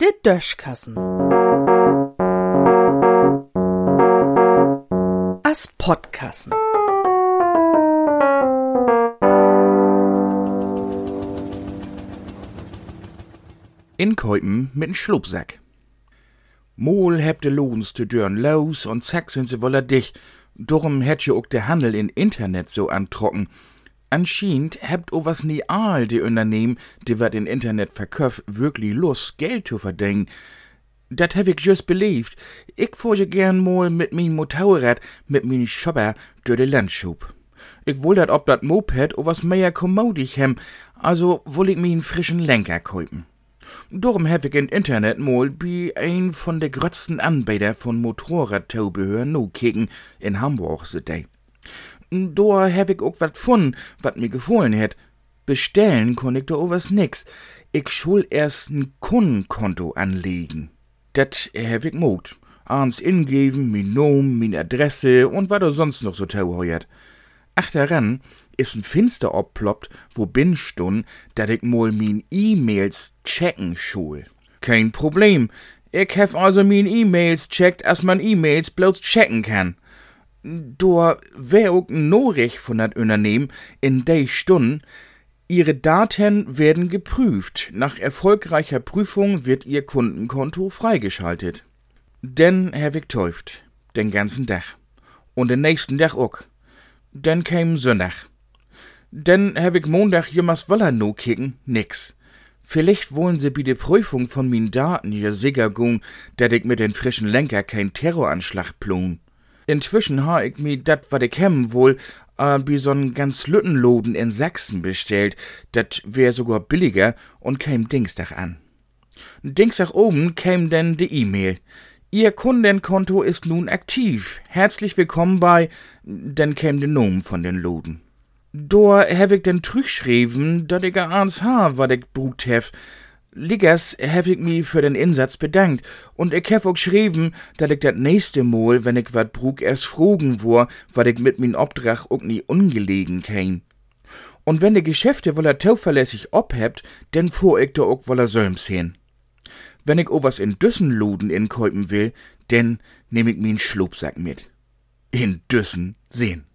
De Döschkassen. As Podkassen. Inkäupen mit'n Schlupsack. Mol hebt de Lohns zu dörren los und zack sind sie woller dich. Darum hätt je auch der Handel in Internet so antrocken. Anscheinend hebt o was nie all die Unternehmen, die wat in Internet verköff, wirklich Lust, Geld zu verdienen. Dat hab ich just believed. Ich fuhr gern mal mit min Motorrad, mit min Schopper, durch de Landschub. Ich woll dat ob dat Moped o was mehr kommodig hem, also woll ich min frischen Lenker kaufen. Darum hab ich in Internet mal bei ein von de grötzten Anbieter von Motorradtaubehör no kicken in Hamburg sedei. Da hab ich auch wat von, wat mir gefallen hätt. Bestellen kon ich da was nix. Ich schul erst n Kundenkonto anlegen. Dat hab ich mut. Ans ingeben, min Nom, min Adresse und wat er sonst noch so tau heuert. Ach daran is n Finster opploppt, wo bin stun, dat ich mal min E-Mails checken schul. Kein Problem. Ich hef also min E-Mails checkt, as man E-Mails bloß checken kann. Wär auch Norich von dat Unternehmen in de Stunden, Ihre Daten werden geprüft. Nach erfolgreicher Prüfung wird Ihr Kundenkonto freigeschaltet. Denn Herr täuft, den ganzen Tag. Und den nächsten Tag auch. Dann käm Sonntag. Denn Herr Wick Montag jemals woller no kicken, nix. Vielleicht wollen sie bei der Prüfung von min Daten hier sicher gung, dat ich mit den frischen Lenker kein Terroranschlag plun. Inzwischen ha ich mi dat, wat ich hem wohl, äh, bei so'n ganz Lüttenloden in Sachsen bestellt. Dat wär sogar billiger und käm Dienstag an. Dienstag oben käm denn de E-Mail. Ihr Kundenkonto ist nun aktiv. Herzlich willkommen bei, dann käm de Nom von den Loden. Da hab ich denn trügschrieben, dat ich ans ha, wat ich brugt hef. Liggers hab ich mi für den Insatz bedankt und ich hab auch geschrieben, dat ich dat nächste Mal, wenn ich wat brug, erst fragen wor, wat ich mit min Obdrach auch nie ungelegen käm. Und wenn de Geschäfte woller tauverlässig obhebt, denn fuhr ich da auch woller Söms hin. Wenn ich o was in Düssenluden inkäupen will, denn nehm ich min Schlupsack mit. In Düssen sehen.